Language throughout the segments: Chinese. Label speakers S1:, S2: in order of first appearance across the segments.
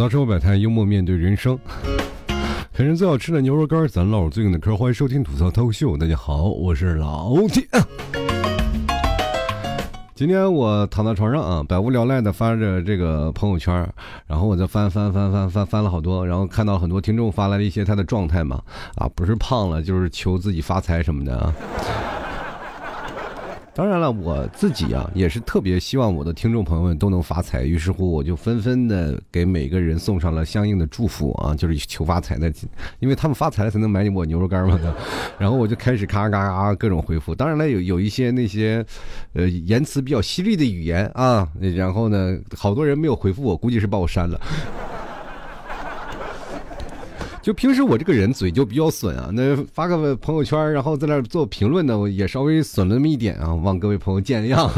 S1: 到生活百态，幽默面对人生。啃着最好吃的牛肉干，咱唠最硬的嗑。欢迎收听吐槽脱口秀，大家好，我是老铁。今天我躺在床上啊，百无聊赖的发着这个朋友圈，然后我再翻翻翻翻翻翻了好多，然后看到很多听众发来了一些他的状态嘛，啊，不是胖了，就是求自己发财什么的啊。当然了，我自己啊也是特别希望我的听众朋友们都能发财，于是乎我就纷纷的给每个人送上了相应的祝福啊，就是求发财的，因为他们发财了才能买我牛肉干嘛的。然后我就开始咔咔咔各种回复，当然了有有一些那些，呃言辞比较犀利的语言啊，然后呢好多人没有回复我，估计是把我删了。就平时我这个人嘴就比较损啊，那发个朋友圈，然后在那做评论呢，我也稍微损了那么一点啊，望各位朋友见谅。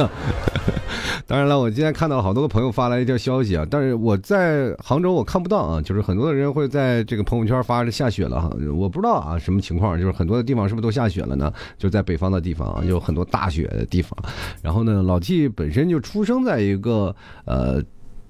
S1: 当然了，我今天看到好多个朋友发来一条消息啊，但是我在杭州我看不到啊，就是很多的人会在这个朋友圈发着下雪了哈，我不知道啊什么情况，就是很多的地方是不是都下雪了呢？就在北方的地方啊，有很多大雪的地方。然后呢，老 T 本身就出生在一个呃。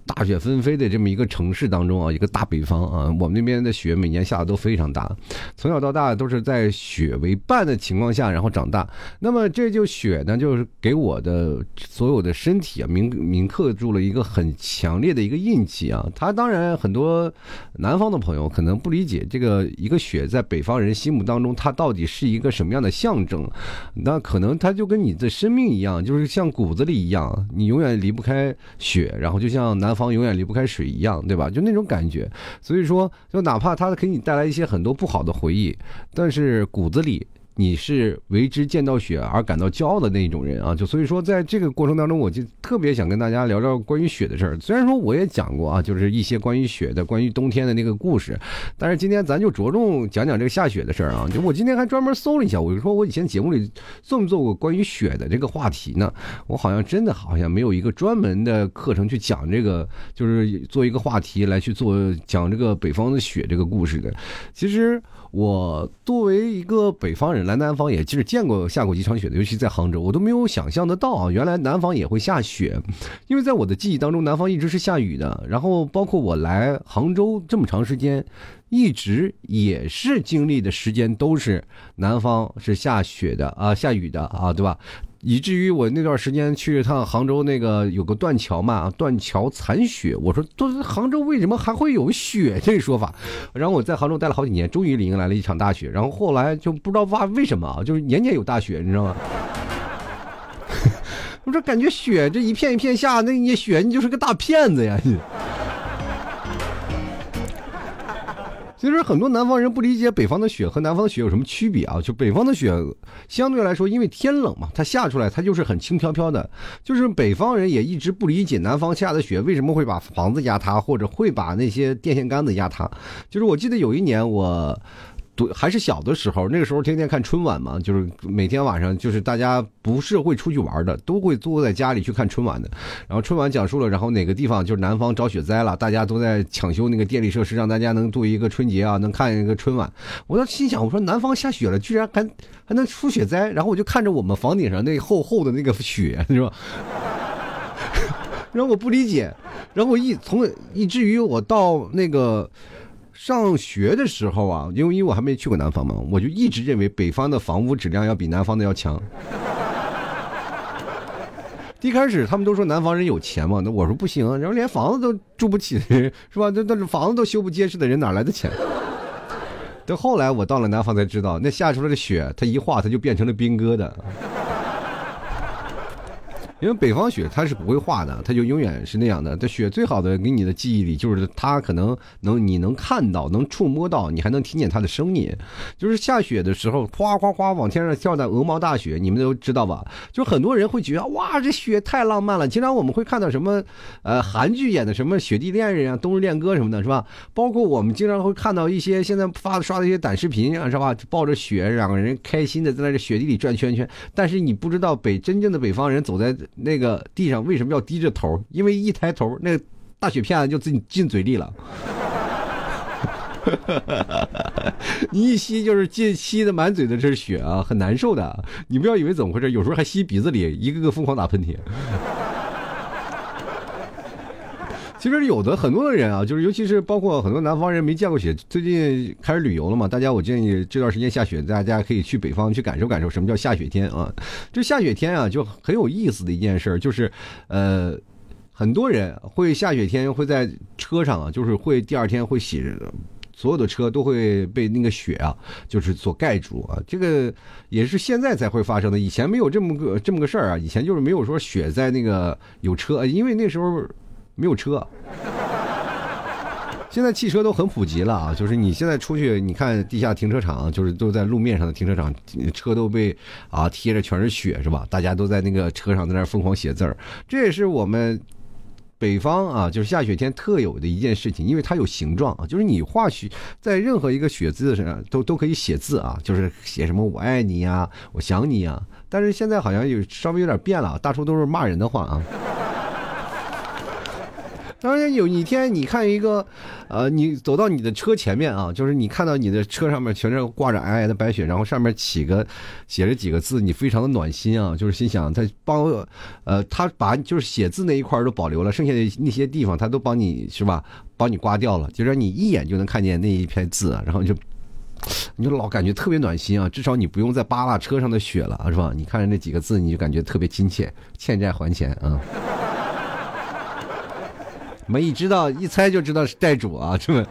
S1: 大雪纷飞的这么一个城市当中啊，一个大北方啊，我们那边的雪每年下的都非常大，从小到大都是在雪为伴的情况下，然后长大。那么这就雪呢，就是给我的所有的身体啊铭铭刻住了一个很强烈的一个印记啊。他当然很多南方的朋友可能不理解这个一个雪在北方人心目当中它到底是一个什么样的象征，那可能它就跟你的生命一样，就是像骨子里一样，你永远离不开雪，然后就像南。方永远离不开水一样，对吧？就那种感觉。所以说，就哪怕他给你带来一些很多不好的回忆，但是骨子里。你是为之见到雪而感到骄傲的那种人啊，就所以说，在这个过程当中，我就特别想跟大家聊聊关于雪的事儿。虽然说我也讲过啊，就是一些关于雪的、关于冬天的那个故事，但是今天咱就着重讲讲这个下雪的事儿啊。就我今天还专门搜了一下，我就说我以前节目里做没做过关于雪的这个话题呢？我好像真的好像没有一个专门的课程去讲这个，就是做一个话题来去做讲这个北方的雪这个故事的。其实。我作为一个北方人来南方，也就是见过下过几场雪的，尤其在杭州，我都没有想象得到啊，原来南方也会下雪。因为在我的记忆当中，南方一直是下雨的。然后包括我来杭州这么长时间，一直也是经历的时间都是南方是下雪的啊，下雨的啊，对吧？以至于我那段时间去一趟杭州，那个有个断桥嘛，断桥残雪。我说，都杭州为什么还会有雪这说法？然后我在杭州待了好几年，终于迎来了一场大雪。然后后来就不知道哇为什么啊，就是年年有大雪，你知道吗？我说感觉雪这一片一片下，那你雪你就是个大骗子呀！你。其实很多南方人不理解北方的雪和南方的雪有什么区别啊？就北方的雪相对来说，因为天冷嘛，它下出来它就是很轻飘飘的。就是北方人也一直不理解南方下的雪为什么会把房子压塌，或者会把那些电线杆子压塌。就是我记得有一年我。读还是小的时候，那个时候天天看春晚嘛，就是每天晚上就是大家不是会出去玩的，都会坐在家里去看春晚的。然后春晚讲述了，然后哪个地方就是南方遭雪灾了，大家都在抢修那个电力设施，让大家能度一个春节啊，能看一个春晚。我当时心想，我说南方下雪了，居然还还能出雪灾。然后我就看着我们房顶上那厚厚的那个雪，是吧？然后我不理解，然后我一从以至于我到那个。上学的时候啊，因为因为我还没去过南方嘛，我就一直认为北方的房屋质量要比南方的要强。一开始他们都说南方人有钱嘛，那我说不行，然后连房子都住不起 是吧？那那房子都修不结实的人哪来的钱？等后来我到了南方才知道，那下出来的雪，它一化它就变成了冰疙瘩。因为北方雪它是不会化的，它就永远是那样的。这雪最好的给你的记忆里，就是它可能能你能看到、能触摸到，你还能听见它的声音。就是下雪的时候，哗哗哗往天上掉的鹅毛大雪，你们都知道吧？就很多人会觉得哇，这雪太浪漫了。经常我们会看到什么，呃，韩剧演的什么雪地恋人啊、冬日恋歌什么的，是吧？包括我们经常会看到一些现在发的刷的一些短视频啊，是吧？抱着雪，两个人开心的在那雪地里转圈圈。但是你不知道北真正的北方人走在。那个地上为什么要低着头？因为一抬头，那个大雪片子就进进嘴里了。你一吸就是进吸的满嘴的这是血啊，很难受的。你不要以为怎么回事，有时候还吸鼻子里，一个个疯狂打喷嚏。其实有的很多的人啊，就是尤其是包括很多南方人没见过雪，最近开始旅游了嘛，大家我建议这段时间下雪，大家可以去北方去感受感受什么叫下雪天啊。这下雪天啊，就很有意思的一件事，就是呃，很多人会下雪天会在车上啊，就是会第二天会洗。所有的车都会被那个雪啊，就是所盖住啊。这个也是现在才会发生的，以前没有这么个这么个事儿啊。以前就是没有说雪在那个有车，因为那时候没有车。现在汽车都很普及了啊，就是你现在出去，你看地下停车场，就是都在路面上的停车场，车都被啊贴着全是雪，是吧？大家都在那个车上在那疯狂写字儿，这也是我们。北方啊，就是下雪天特有的一件事情，因为它有形状啊，就是你画雪在任何一个雪字上都都可以写字啊，就是写什么我爱你呀，我想你呀。但是现在好像有稍微有点变了，大多都是骂人的话啊。当然有一天，你看一个，呃，你走到你的车前面啊，就是你看到你的车上面全是挂着皑皑的白雪，然后上面起个写着几个字，你非常的暖心啊，就是心想他帮，呃，他把就是写字那一块都保留了，剩下的那些地方他都帮你是吧，帮你刮掉了，就让你一眼就能看见那一片字，然后就，你就老感觉特别暖心啊，至少你不用再扒拉车上的雪了，是吧？你看着那几个字，你就感觉特别亲切，欠债还钱啊。我们一知道，一猜就知道是债主啊，这么。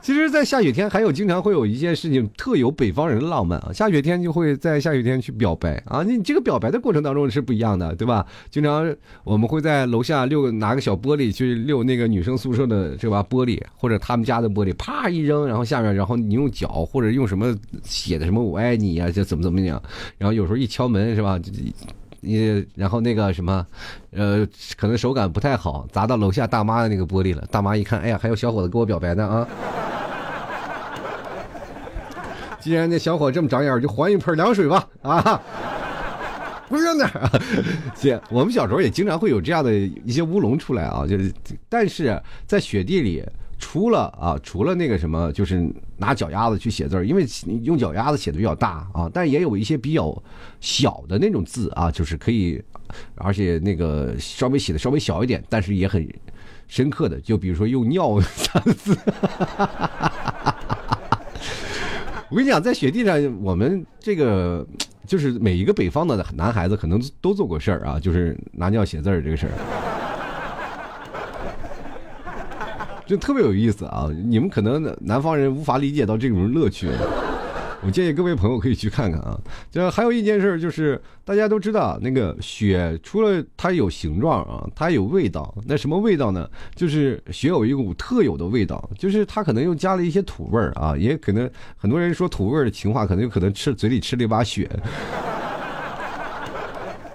S1: 其实，在下雪天还有经常会有一件事情特有北方人的浪漫啊，下雪天就会在下雪天去表白啊。你这个表白的过程当中是不一样的，对吧？经常我们会在楼下溜拿个小玻璃去溜那个女生宿舍的是吧？玻璃或者他们家的玻璃，啪一扔，然后下面，然后你用脚或者用什么写的什么我爱你呀，就怎么怎么样，然后有时候一敲门是吧？你然后那个什么，呃，可能手感不太好，砸到楼下大妈的那个玻璃了。大妈一看，哎呀，还有小伙子给我表白呢啊！既然那小伙这么长眼，就还一盆凉水吧啊！不是那，姐，我们小时候也经常会有这样的一些乌龙出来啊，就是，但是在雪地里。除了啊，除了那个什么，就是拿脚丫子去写字儿，因为用脚丫子写的比较大啊，但也有一些比较小的那种字啊，就是可以，而且那个稍微写的稍微小一点，但是也很深刻的，就比如说用尿三字。我跟你讲，在雪地上，我们这个就是每一个北方的男孩子可能都做过事儿啊，就是拿尿写字儿这个事儿。就特别有意思啊！你们可能南方人无法理解到这种乐趣，我建议各位朋友可以去看看啊。这还有一件事就是，大家都知道那个雪，除了它有形状啊，它有味道。那什么味道呢？就是雪有一股特有的味道，就是它可能又加了一些土味儿啊，也可能很多人说土味儿的情话，可能有可能吃嘴里吃了一把雪。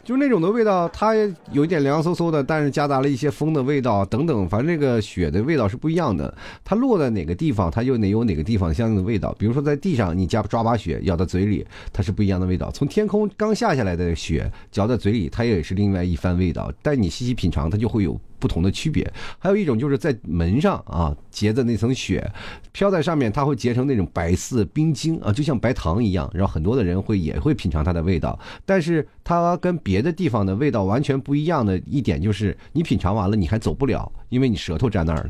S1: 就那种的味道，它有一点凉飕飕的，但是夹杂了一些风的味道等等，反正这个雪的味道是不一样的。它落在哪个地方，它就哪有哪个地方相应的味道。比如说在地上，你夹抓把雪咬到嘴里，它是不一样的味道。从天空刚下下来的雪嚼在嘴里，它也是另外一番味道。但你细细品尝，它就会有。不同的区别，还有一种就是在门上啊结的那层雪，飘在上面，它会结成那种白色冰晶啊，就像白糖一样。然后很多的人会也会品尝它的味道，但是它跟别的地方的味道完全不一样的一点就是，你品尝完了你还走不了，因为你舌头粘那儿了。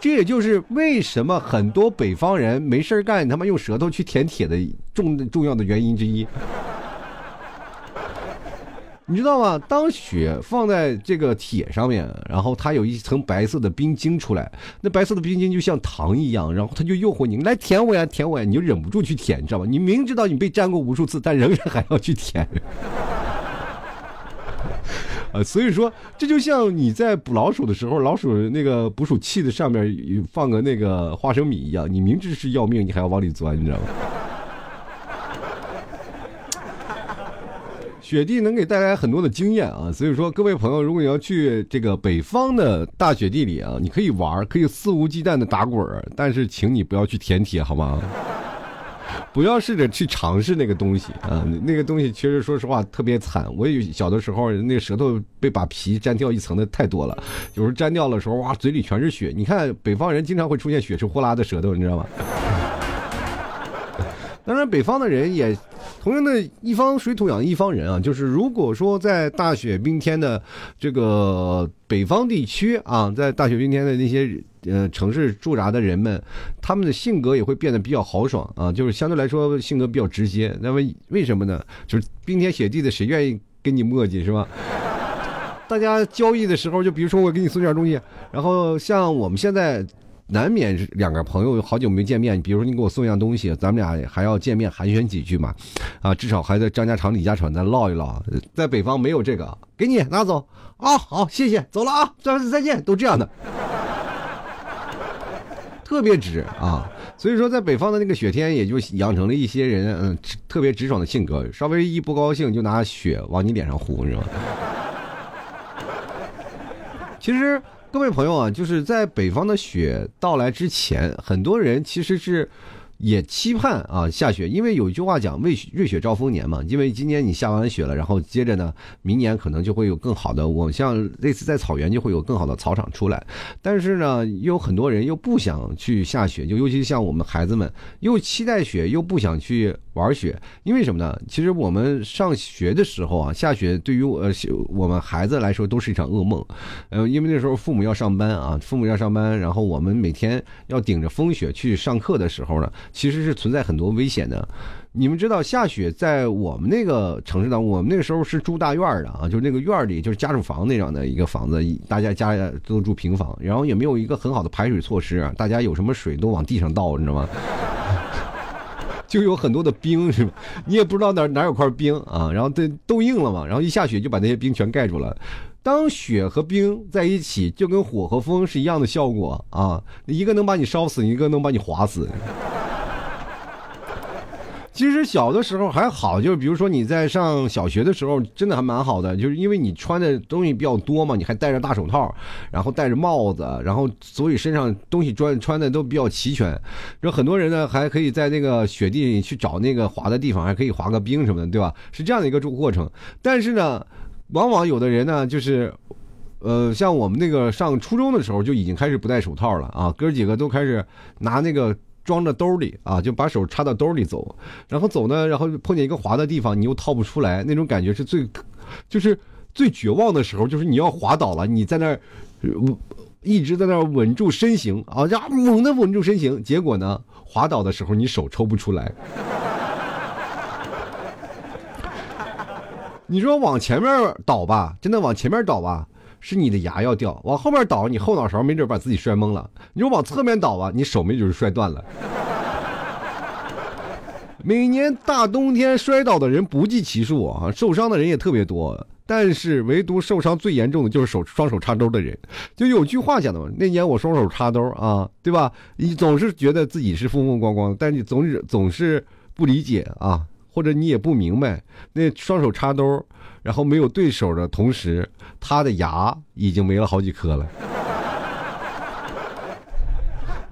S1: 这也就是为什么很多北方人没事干，他妈用舌头去舔铁的重重要的原因之一。你知道吗？当雪放在这个铁上面，然后它有一层白色的冰晶出来，那白色的冰晶就像糖一样，然后它就诱惑你来舔我呀，舔我呀，你就忍不住去舔，你知道吗？你明知道你被粘过无数次，但仍然还要去舔。啊，所以说这就像你在捕老鼠的时候，老鼠那个捕鼠器的上面放个那个花生米一样，你明知是要命，你还要往里钻，你知道吗？雪地能给带来很多的经验啊，所以说各位朋友，如果你要去这个北方的大雪地里啊，你可以玩，可以肆无忌惮的打滚儿，但是请你不要去舔铁，好吗？不要试着去尝试那个东西啊，那个东西其实说实话特别惨。我有小的时候，那舌头被把皮粘掉一层的太多了，有时候粘掉的时候，哇，嘴里全是血。你看北方人经常会出现血是呼啦的舌头，你知道吗？当然，北方的人也同样的一方水土养一方人啊，就是如果说在大雪冰天的这个北方地区啊，在大雪冰天的那些呃城市驻扎的人们，他们的性格也会变得比较豪爽啊，就是相对来说性格比较直接。那么为什么呢？就是冰天雪地的，谁愿意跟你磨叽是吧？大家交易的时候，就比如说我给你送点东西，然后像我们现在。难免两个朋友好久没见面，比如说你给我送一样东西，咱们俩还要见面寒暄几句嘛，啊，至少还在张家长李家长再唠一唠。在北方没有这个，给你拿走啊，好，谢谢，走了啊，再再见，都这样的，特别直啊。所以说，在北方的那个雪天，也就养成了一些人嗯特别直爽的性格，稍微一不高兴就拿雪往你脸上呼，你知道吗？其实。各位朋友啊，就是在北方的雪到来之前，很多人其实是。也期盼啊下雪，因为有一句话讲“未瑞雪兆丰年”嘛。因为今年你下完雪了，然后接着呢，明年可能就会有更好的。我像类似在草原就会有更好的草场出来。但是呢，又有很多人又不想去下雪，就尤其像我们孩子们，又期待雪，又不想去玩雪。因为什么呢？其实我们上学的时候啊，下雪对于我我们孩子来说都是一场噩梦。呃，因为那时候父母要上班啊，父母要上班，然后我们每天要顶着风雪去上课的时候呢。其实是存在很多危险的，你们知道下雪在我们那个城市当中，我们那个时候是住大院的啊，就是那个院里就是家属房那样的一个房子，大家家都住平房，然后也没有一个很好的排水措施啊，大家有什么水都往地上倒，你知道吗？就有很多的冰是吧？你也不知道哪哪有块冰啊，然后都都硬了嘛，然后一下雪就把那些冰全盖住了。当雪和冰在一起，就跟火和风是一样的效果啊，一个能把你烧死，一个能把你划死。其实小的时候还好，就是比如说你在上小学的时候，真的还蛮好的，就是因为你穿的东西比较多嘛，你还戴着大手套，然后戴着帽子，然后所以身上东西穿穿的都比较齐全。然后很多人呢还可以在那个雪地里去找那个滑的地方，还可以滑个冰什么的，对吧？是这样的一个过程。但是呢，往往有的人呢，就是，呃，像我们那个上初中的时候就已经开始不戴手套了啊，哥几个都开始拿那个。装着兜里啊，就把手插到兜里走，然后走呢，然后碰见一个滑的地方，你又掏不出来，那种感觉是最，就是最绝望的时候，就是你要滑倒了，你在那儿，一直在那儿稳住身形啊，呀，猛的稳住身形，结果呢，滑倒的时候你手抽不出来，你说往前面倒吧，真的往前面倒吧。是你的牙要掉，往后面倒，你后脑勺没准把自己摔懵了。你说往侧面倒啊，你手没准摔断了。每年大冬天摔倒的人不计其数啊，受伤的人也特别多，但是唯独受伤最严重的就是手双手插兜的人。就有句话讲的嘛，那年我双手插兜啊，对吧？你总是觉得自己是风风光光，但你总是总是不理解啊，或者你也不明白，那双手插兜。然后没有对手的同时，他的牙已经没了好几颗了。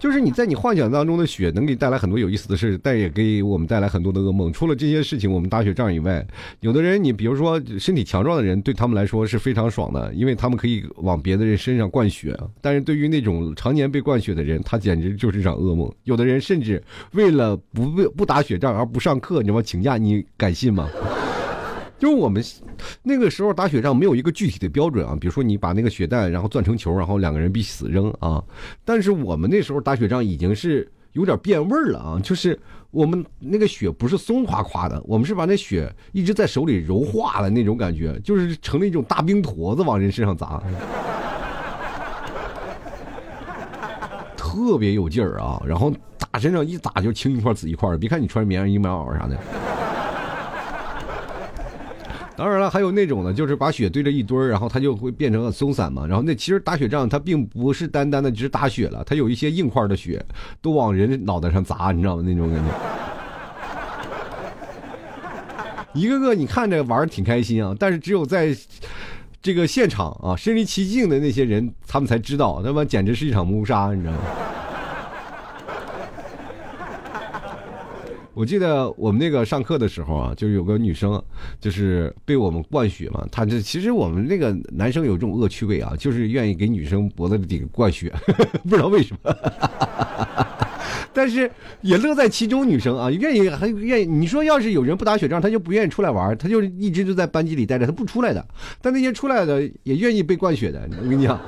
S1: 就是你在你幻想当中的雪能给你带来很多有意思的事，但也给我们带来很多的噩梦。除了这些事情，我们打雪仗以外，有的人，你比如说身体强壮的人，对他们来说是非常爽的，因为他们可以往别的人身上灌血。但是对于那种常年被灌血的人，他简直就是一场噩梦。有的人甚至为了不不打雪仗而不上课，你知道吗？请假，你敢信吗？就是我们那个时候打雪仗没有一个具体的标准啊，比如说你把那个雪弹然后攥成球，然后两个人必死扔啊。但是我们那时候打雪仗已经是有点变味儿了啊，就是我们那个雪不是松垮垮的，我们是把那雪一直在手里揉化了那种感觉，就是成了一种大冰坨子往人身上砸，特别有劲儿啊。然后打身上一打就青一块紫一块的，别看你穿棉衣棉袄啥的。当然了，还有那种呢，就是把雪堆着一堆儿，然后它就会变成松散嘛。然后那其实打雪仗它并不是单单的只是打雪了，它有一些硬块的雪都往人脑袋上砸，你知道吗？那种感觉。一个个你看着玩挺开心啊，但是只有在这个现场啊身临其境的那些人，他们才知道，那么简直是一场谋杀，你知道吗？我记得我们那个上课的时候啊，就有个女生，就是被我们灌血嘛。她这其实我们那个男生有这种恶趣味啊，就是愿意给女生脖子底灌血，不知道为什么。但是也乐在其中。女生啊，愿意还愿意。你说要是有人不打雪仗，他就不愿意出来玩，他就一直就在班级里待着，他不出来的。但那些出来的也愿意被灌血的。我跟你讲，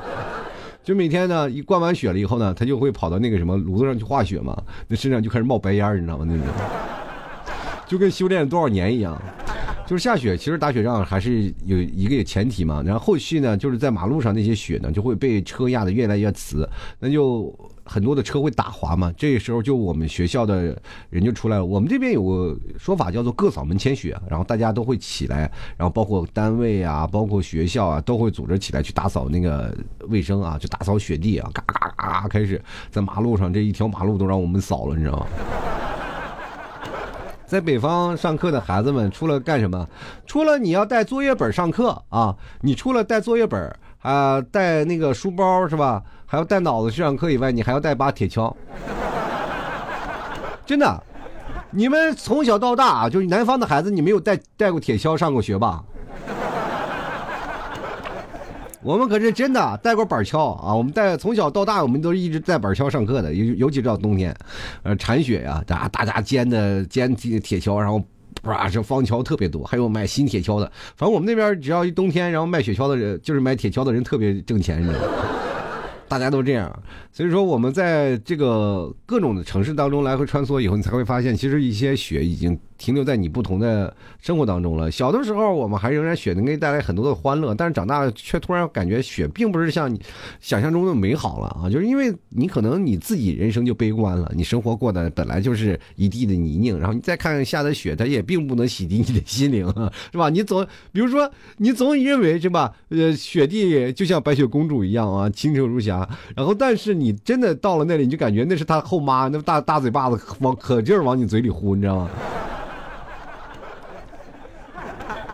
S1: 就每天呢，一灌完雪了以后呢，他就会跑到那个什么炉子上去化雪嘛，那身上就开始冒白烟，你知道吗？那种，就跟修炼了多少年一样。就是下雪，其实打雪仗还是有一个前提嘛。然后后续呢，就是在马路上那些雪呢，就会被车压的越来越瓷，那就很多的车会打滑嘛。这时候就我们学校的人就出来了。我们这边有个说法叫做“各扫门前雪”，然后大家都会起来，然后包括单位啊，包括学校啊，都会组织起来去打扫那个卫生啊，就打扫雪地啊，嘎嘎嘎开始在马路上这一条马路都让我们扫了，你知道吗？在北方上课的孩子们，除了干什么？除了你要带作业本上课啊，你除了带作业本啊，带那个书包是吧？还要带脑子去上课以外，你还要带把铁锹。真的，你们从小到大啊，就是南方的孩子，你没有带带过铁锹上过学吧？我们可是真的带过板锹啊！我们带从小到大，我们都是一直带板锹上课的，尤尤其到冬天，呃，铲雪呀，大大家煎的煎铁铁锹，然后哇，这方锹特别多，还有卖新铁锹的。反正我们那边只要一冬天，然后卖雪锹的人，就是买铁锹的人特别挣钱，你知道吗？大家都这样，所以说我们在这个各种的城市当中来回穿梭以后，你才会发现，其实一些雪已经。停留在你不同的生活当中了。小的时候，我们还仍然雪能给你带来很多的欢乐，但是长大了却突然感觉雪并不是像你想象中的美好了啊！就是因为你可能你自己人生就悲观了，你生活过的本来就是一地的泥泞，然后你再看下的雪，它也并不能洗涤你的心灵，是吧？你总比如说，你总认为是吧？呃，雪地就像白雪公主一样啊，清澈如霞。然后，但是你真的到了那里，你就感觉那是他后妈，那大大嘴巴子往可劲儿往你嘴里呼，你知道吗？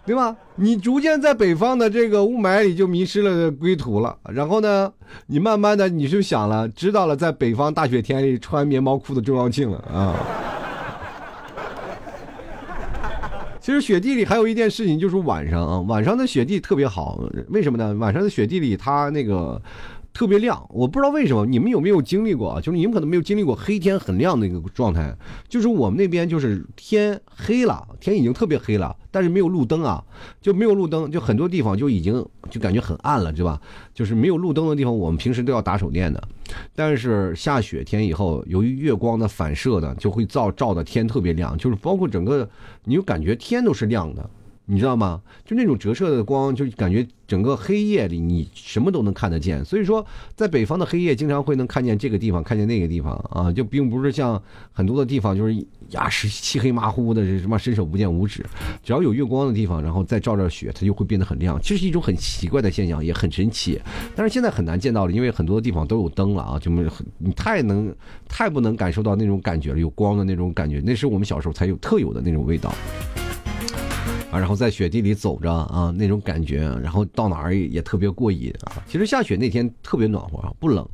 S1: 对吧？你逐渐在北方的这个雾霾里就迷失了归途了。然后呢，你慢慢的你就想了，知道了在北方大雪天里穿棉毛裤的重要性了啊。其实雪地里还有一件事情，就是晚上啊，晚上的雪地特别好。为什么呢？晚上的雪地里它那个。特别亮，我不知道为什么，你们有没有经历过啊？就是你们可能没有经历过黑天很亮的一个状态，就是我们那边就是天黑了，天已经特别黑了，但是没有路灯啊，就没有路灯，就很多地方就已经就感觉很暗了，对吧？就是没有路灯的地方，我们平时都要打手电的，但是下雪天以后，由于月光的反射呢，就会照照的天特别亮，就是包括整个，你就感觉天都是亮的。你知道吗？就那种折射的光，就感觉整个黑夜里你什么都能看得见。所以说，在北方的黑夜，经常会能看见这个地方，看见那个地方啊，就并不是像很多的地方，就是呀是漆黑麻糊的，是什么伸手不见五指。只要有月光的地方，然后再照着雪，它就会变得很亮。这是一种很奇怪的现象，也很神奇。但是现在很难见到了，因为很多的地方都有灯了啊，就没很你太能太不能感受到那种感觉了，有光的那种感觉，那是我们小时候才有特有的那种味道。然后在雪地里走着啊，那种感觉，然后到哪儿也特别过瘾啊。其实下雪那天特别暖和啊，不冷。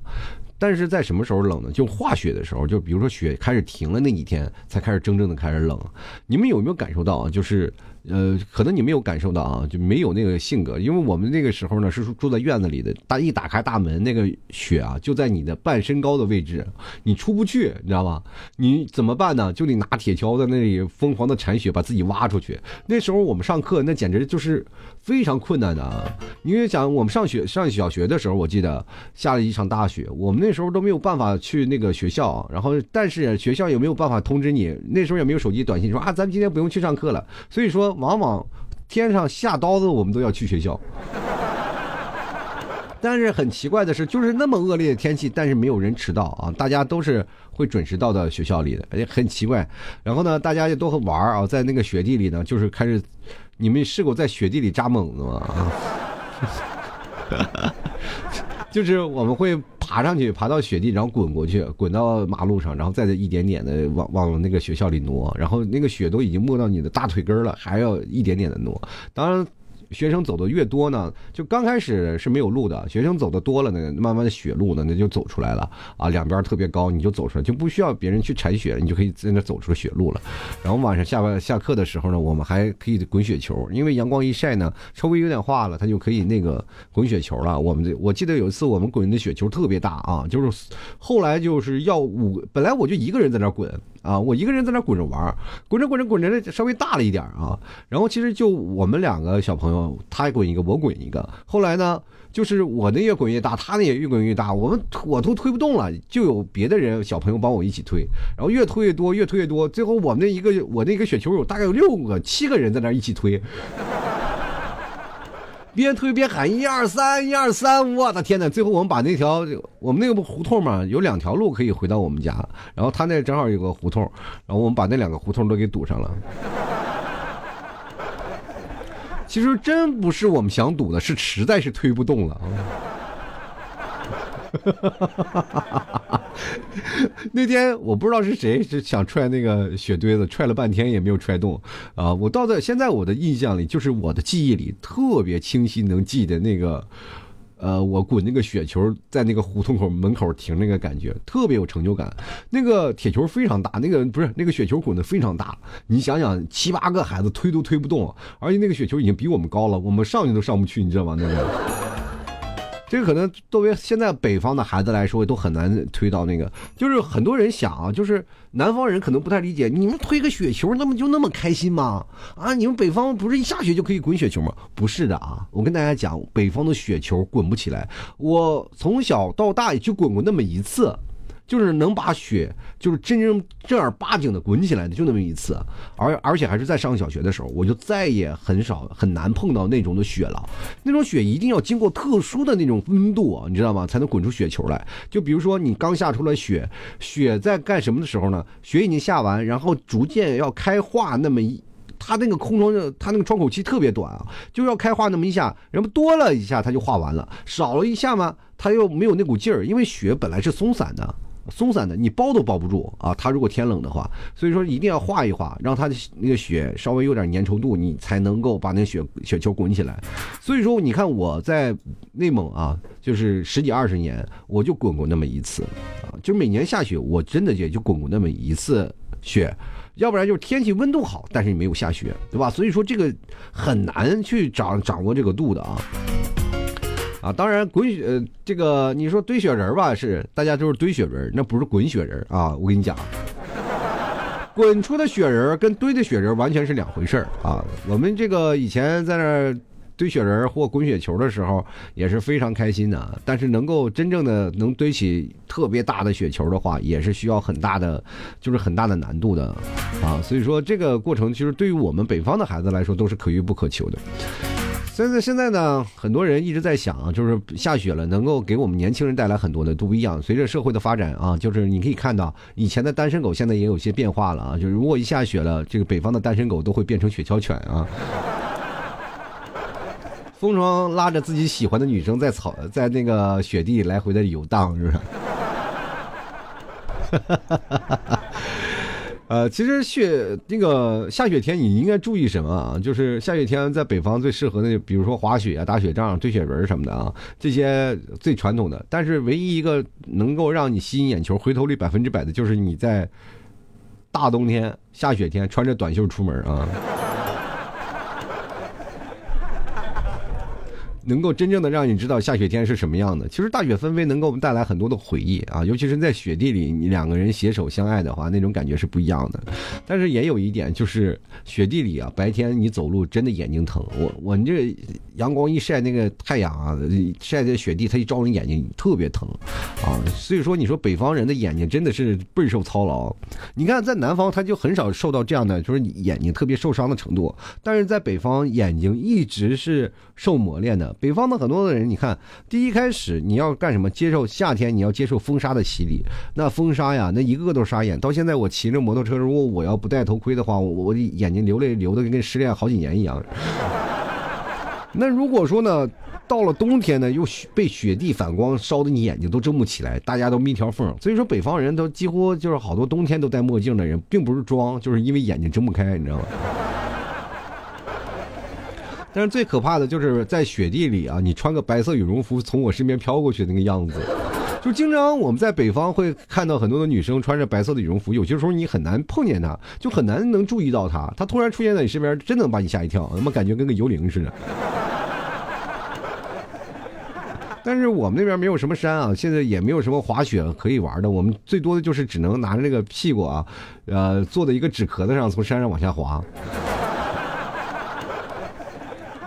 S1: 但是在什么时候冷呢？就化雪的时候，就比如说雪开始停了那几天，才开始真正的开始冷。你们有没有感受到啊？就是。呃，可能你没有感受到啊，就没有那个性格，因为我们那个时候呢是住在院子里的，大一打开大门，那个雪啊就在你的半身高的位置，你出不去，你知道吧？你怎么办呢？就得拿铁锹在那里疯狂的铲雪，把自己挖出去。那时候我们上课，那简直就是非常困难的啊！因为讲我们上学上小学的时候，我记得下了一场大雪，我们那时候都没有办法去那个学校，然后但是学校也没有办法通知你，那时候也没有手机短信说啊，咱们今天不用去上课了，所以说。往往天上下刀子，我们都要去学校。但是很奇怪的是，就是那么恶劣的天气，但是没有人迟到啊！大家都是会准时到的学校里的，而且很奇怪。然后呢，大家也都很玩啊，在那个雪地里呢，就是开始。你们试过在雪地里扎猛子吗？就是我们会。爬上去，爬到雪地，然后滚过去，滚到马路上，然后再一点点的往往那个学校里挪，然后那个雪都已经没到你的大腿根了，还要一点点的挪。当然，学生走的越多呢，就刚开始是没有路的，学生走的多了呢，慢慢的雪路呢，那就走出来了啊，两边特别高，你就走出来，就不需要别人去铲雪，你就可以在那走出雪路了。然后晚上下班下课的时候呢，我们还可以滚雪球，因为阳光一晒呢，稍微有点化了，它就可以那个滚雪球了。我们这我记得有一次我们滚的雪球特别大啊，就是后来就是要五，本来我就一个人在那滚。啊，我一个人在那滚着玩，滚着滚着滚着，稍微大了一点啊。然后其实就我们两个小朋友，他滚一个，我滚一个。后来呢，就是我那越滚越大，他那也越滚越大，我们我都推不动了，就有别的人小朋友帮我一起推，然后越推越多，越推越多，最后我们那一个我那个雪球有大概有六个、七个人在那一起推。边推边喊一二三一二三，我的天呐！最后我们把那条我们那个不胡同嘛，有两条路可以回到我们家，然后他那正好有个胡同，然后我们把那两个胡同都给堵上了。其实真不是我们想堵的，是实在是推不动了。那天我不知道是谁是想踹那个雪堆子，踹了半天也没有踹动啊！我到在现在我的印象里，就是我的记忆里特别清晰，能记得那个，呃，我滚那个雪球在那个胡同口门口停那个感觉，特别有成就感。那个铁球非常大，那个不是那个雪球滚的非常大，你想想七八个孩子推都推不动，而且那个雪球已经比我们高了，我们上去都上不去，你知道吗？那个。这可能作为现在北方的孩子来说，都很难推到那个。就是很多人想啊，就是南方人可能不太理解，你们推个雪球，那么就那么开心吗？啊，你们北方不是一下雪就可以滚雪球吗？不是的啊，我跟大家讲，北方的雪球滚不起来。我从小到大也就滚过那么一次。就是能把雪，就是真正正儿八经的滚起来的，就那么一次，而而且还是在上小学的时候，我就再也很少很难碰到那种的雪了。那种雪一定要经过特殊的那种温度，你知道吗？才能滚出雪球来。就比如说你刚下出来雪，雪在干什么的时候呢？雪已经下完，然后逐渐要开化那么一，它那个空窗它那个窗口期特别短啊，就要开化那么一下，然后多了一下它就化完了，少了一下嘛，它又没有那股劲儿，因为雪本来是松散的。松散的，你包都包不住啊！它如果天冷的话，所以说一定要化一化，让它的那个雪稍微有点粘稠度，你才能够把那雪雪球滚起来。所以说，你看我在内蒙啊，就是十几二十年，我就滚过那么一次啊，就每年下雪，我真的也就滚过那么一次雪，要不然就是天气温度好，但是你没有下雪，对吧？所以说这个很难去掌掌握这个度的啊。啊，当然滚雪，呃，这个你说堆雪人吧，是大家都是堆雪人，那不是滚雪人啊！我跟你讲，滚出的雪人跟堆的雪人完全是两回事啊！我们这个以前在那堆雪人或滚雪球的时候也是非常开心的，但是能够真正的能堆起特别大的雪球的话，也是需要很大的，就是很大的难度的啊！所以说这个过程其实对于我们北方的孩子来说都是可遇不可求的。现在现在呢，很多人一直在想，就是下雪了，能够给我们年轻人带来很多的都不一样。随着社会的发展啊，就是你可以看到，以前的单身狗现在也有些变化了啊。就是如果一下雪了，这个北方的单身狗都会变成雪橇犬啊。风霜拉着自己喜欢的女生在草在那个雪地来回的游荡，是不是？呃，其实雪那个下雪天你应该注意什么啊？就是下雪天在北方最适合的，比如说滑雪啊、打雪仗、堆雪人什么的啊，这些最传统的。但是唯一一个能够让你吸引眼球、回头率百分之百的，就是你在大冬天下雪天穿着短袖出门啊。能够真正的让你知道下雪天是什么样的。其实大雪纷飞能给我们带来很多的回忆啊，尤其是在雪地里，你两个人携手相爱的话，那种感觉是不一样的。但是也有一点，就是雪地里啊，白天你走路真的眼睛疼。我我这阳光一晒，那个太阳啊，晒在雪地，它一照人眼睛特别疼啊。所以说，你说北方人的眼睛真的是备受操劳。你看在南方，他就很少受到这样的，就是眼睛特别受伤的程度。但是在北方，眼睛一直是受磨练的。北方的很多的人，你看，第一开始你要干什么？接受夏天，你要接受风沙的洗礼。那风沙呀，那一个个都沙眼。到现在我骑着摩托车，如果我要不戴头盔的话，我我眼睛流泪流的跟失恋好几年一样。那如果说呢，到了冬天呢，又被雪地反光烧的你眼睛都睁不起来，大家都眯条缝。所以说，北方人都几乎就是好多冬天都戴墨镜的人，并不是装，就是因为眼睛睁不开，你知道吗？但是最可怕的就是在雪地里啊，你穿个白色羽绒服从我身边飘过去那个样子。就经常我们在北方会看到很多的女生穿着白色的羽绒服，有些时候你很难碰见她，就很难能注意到她，她突然出现在你身边，真能把你吓一跳，那么感觉跟个幽灵似的。但是我们那边没有什么山啊，现在也没有什么滑雪可以玩的，我们最多的就是只能拿着那个屁股啊，呃，坐在一个纸壳子上从山上往下滑。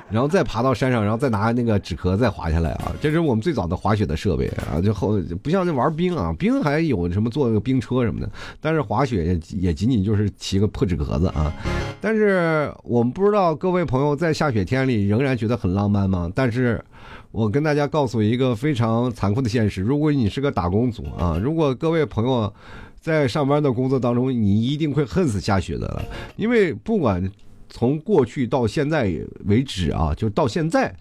S1: 然后再爬到山上，然后再拿那个纸壳再滑下来啊！这是我们最早的滑雪的设备啊！就后不像那玩冰啊，冰还有什么坐个冰车什么的，但是滑雪也也仅仅就是骑个破纸壳子啊！但是我们不知道各位朋友在下雪天里仍然觉得很浪漫吗？但是我跟大家告诉一个非常残酷的现实：如果你是个打工族啊，如果各位朋友在上班的工作当中，你一定会恨死下雪的，因为不管。从过去到现在为止啊，就到现在，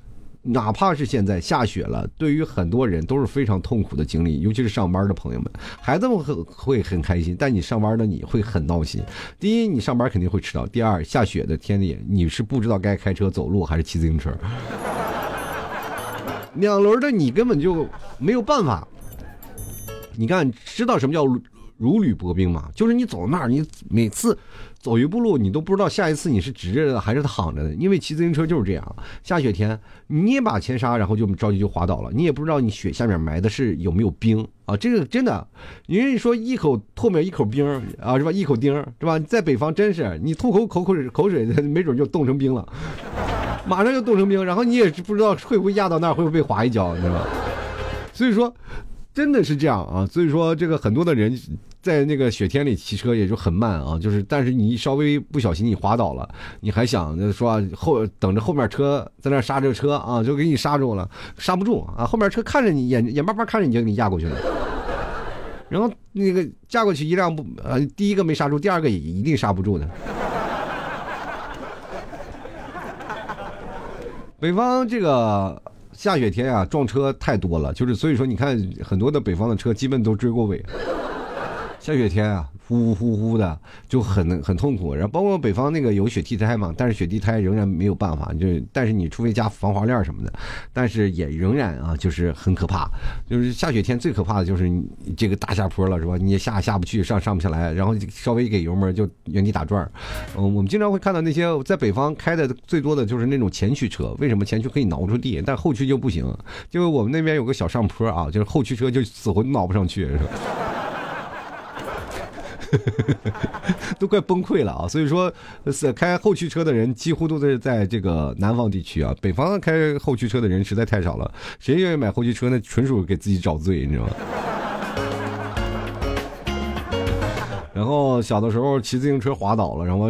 S1: 哪怕是现在下雪了，对于很多人都是非常痛苦的经历，尤其是上班的朋友们，孩子们会会很开心，但你上班的你会很闹心。第一，你上班肯定会迟到；第二，下雪的天里，你是不知道该开车走路还是骑自行车。两轮的你根本就没有办法。你看，知道什么叫如履薄冰嘛？就是你走到那儿，你每次。走一步路，你都不知道下一次你是直着的还是躺着的，因为骑自行车就是这样。下雪天捏把前刹，然后就着急就滑倒了，你也不知道你雪下面埋的是有没有冰啊。这个真的，人家说一口唾沫一口冰啊，是吧？一口钉是吧？在北方真是，你吐口口口水口水，没准就冻成冰了，马上就冻成冰，然后你也不知道会不会压到那儿，会不会被划一跤，你知道吧？所以说，真的是这样啊。所以说，这个很多的人。在那个雪天里骑车也就很慢啊，就是但是你稍微不小心你滑倒了，你还想着说后等着后面车在那刹着车啊，就给你刹住了，刹不住啊，后面车看着你眼眼巴巴看着你就给你压过去了，然后那个压过去一辆不呃第一个没刹住，第二个也一定刹不住的。北方这个下雪天啊，撞车太多了，就是所以说你看很多的北方的车基本都追过尾。下雪天啊，呼呼呼的就很很痛苦。然后包括北方那个有雪地胎嘛，但是雪地胎仍然没有办法，就但是你除非加防滑链什么的，但是也仍然啊，就是很可怕。就是下雪天最可怕的就是这个大下坡了，是吧？你也下下不去，上上不下来，然后稍微一给油门就原地打转。嗯，我们经常会看到那些在北方开的最多的就是那种前驱车。为什么前驱可以挠出地，但后驱就不行？就是我们那边有个小上坡啊，就是后驱车就死活挠不上去，是吧？都快崩溃了啊！所以说，开后驱车的人几乎都是在这个南方地区啊，北方开后驱车的人实在太少了。谁愿意买后驱车？那纯属给自己找罪，你知道吗？然后小的时候骑自行车滑倒了，然后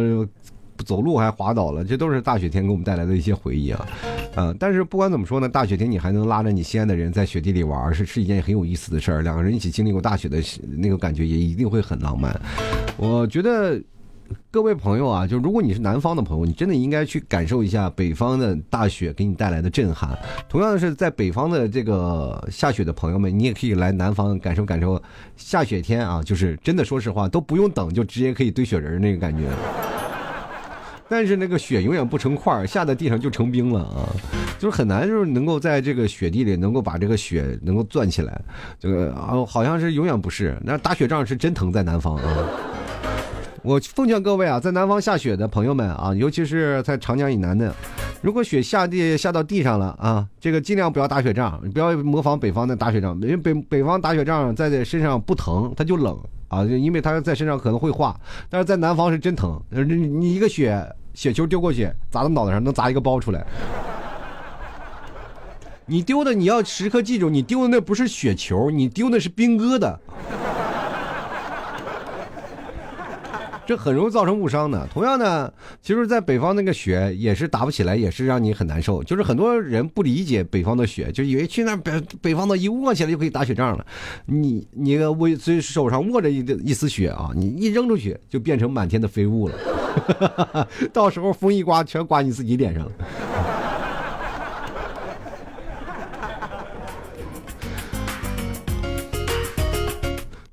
S1: 走路还滑倒了，这都是大雪天给我们带来的一些回忆啊。嗯，但是不管怎么说呢，大雪天你还能拉着你心爱的人在雪地里玩，是是一件很有意思的事儿。两个人一起经历过大雪的那个感觉，也一定会很浪漫。我觉得各位朋友啊，就如果你是南方的朋友，你真的应该去感受一下北方的大雪给你带来的震撼。同样的是，在北方的这个下雪的朋友们，你也可以来南方感受感受下雪天啊，就是真的，说实话都不用等，就直接可以堆雪人那个感觉。但是那个雪永远不成块，下在地上就成冰了啊，就是很难，就是能够在这个雪地里能够把这个雪能够攥起来，这个啊好像是永远不是。那打雪仗是真疼，在南方啊。我奉劝各位啊，在南方下雪的朋友们啊，尤其是在长江以南的，如果雪下地下到地上了啊，这个尽量不要打雪仗，不要模仿北方的打雪仗，因为北北方打雪仗在在身上不疼，它就冷。啊，因为它在身上可能会化，但是在南方是真疼。你你一个雪雪球丢过去，砸到脑袋上能砸一个包出来。你丢的你要时刻记住，你丢的那不是雪球，你丢的是冰疙瘩。这很容易造成误伤的。同样呢，其实，在北方那个雪也是打不起来，也是让你很难受。就是很多人不理解北方的雪，就以为去那北北方的一握起来就可以打雪仗了。你你握以手上握着一一丝雪啊，你一扔出去就变成满天的飞雾了。到时候风一刮，全刮你自己脸上了。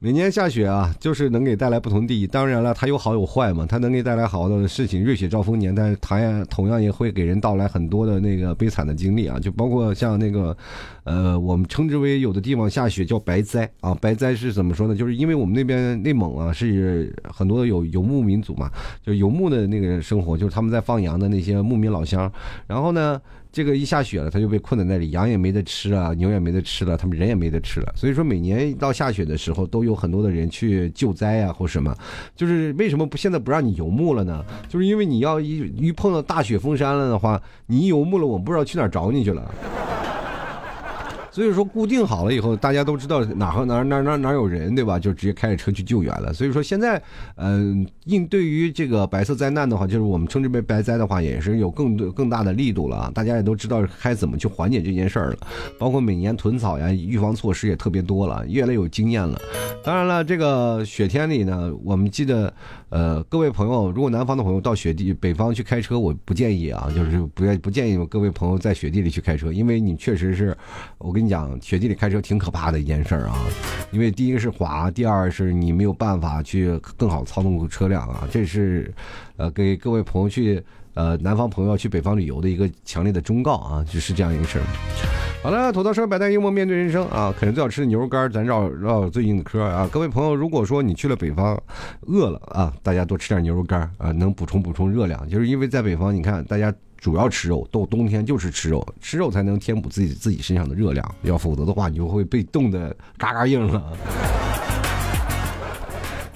S1: 每年下雪啊，就是能给带来不同的意义。当然了，它有好有坏嘛，它能给带来好的事情，瑞雪兆丰年，但是它也同样也会给人带来很多的那个悲惨的经历啊，就包括像那个，呃，我们称之为有的地方下雪叫白灾啊，白灾是怎么说呢？就是因为我们那边内蒙啊是很多有游牧民族嘛，就游牧的那个生活，就是他们在放羊的那些牧民老乡，然后呢。这个一下雪了，他就被困在那里，羊也没得吃啊，牛也没得吃了，他们人也没得吃了。所以说，每年到下雪的时候，都有很多的人去救灾啊，或什么。就是为什么不现在不让你游牧了呢？就是因为你要一一碰到大雪封山了的话，你游牧了，我们不知道去哪儿找你去了。所以说固定好了以后，大家都知道哪和哪哪哪哪有人，对吧？就直接开着车去救援了。所以说现在，嗯，应对于这个白色灾难的话，就是我们称之为白灾的话，也是有更多更大的力度了啊！大家也都知道该怎么去缓解这件事儿了。包括每年囤草呀，预防措施也特别多了，越来越有经验了。当然了，这个雪天里呢，我们记得，呃，各位朋友，如果南方的朋友到雪地北方去开车，我不建议啊，就是不愿不建议各位朋友在雪地里去开车，因为你确实是，我跟你。讲雪地里开车挺可怕的一件事儿啊，因为第一个是滑，第二是你没有办法去更好操纵车辆啊，这是，呃，给各位朋友去呃南方朋友去北方旅游的一个强烈的忠告啊，就是这样一个事儿。好了，土豆说百态幽默面对人生啊，肯定最好吃的牛肉干，咱绕绕最近的嗑啊。各位朋友，如果说你去了北方，饿了啊，大家多吃点牛肉干啊，能补充补充热量，就是因为在北方，你看大家。主要吃肉，到冬天就是吃肉，吃肉才能填补自己自己身上的热量，要否则的话，你就会被冻得嘎嘎硬了。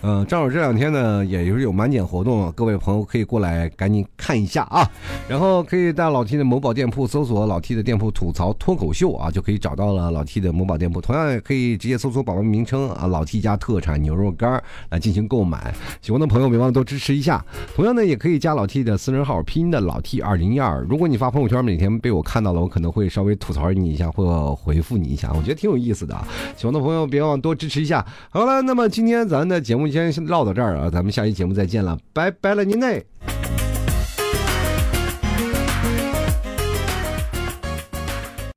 S1: 嗯，正好这两天呢，也就是有满减活动，各位朋友可以过来赶紧看一下啊。然后可以在老 T 的某宝店铺搜索老 T 的店铺吐槽脱口秀啊，就可以找到了老 T 的某宝店铺。同样也可以直接搜索宝宝名称啊，老 T 家特产牛肉干来进行购买。喜欢的朋友别忘了多支持一下。同样呢，也可以加老 T 的私人号，拼音的老 T 二零一二。如果你发朋友圈，每天被我看到了，我可能会稍微吐槽你一下，或回复你一下，我觉得挺有意思的啊。喜欢的朋友别忘多支持一下。好了，那么今天咱的节目目。先唠到这儿啊，咱们下期节目再见了，拜拜了您嘞。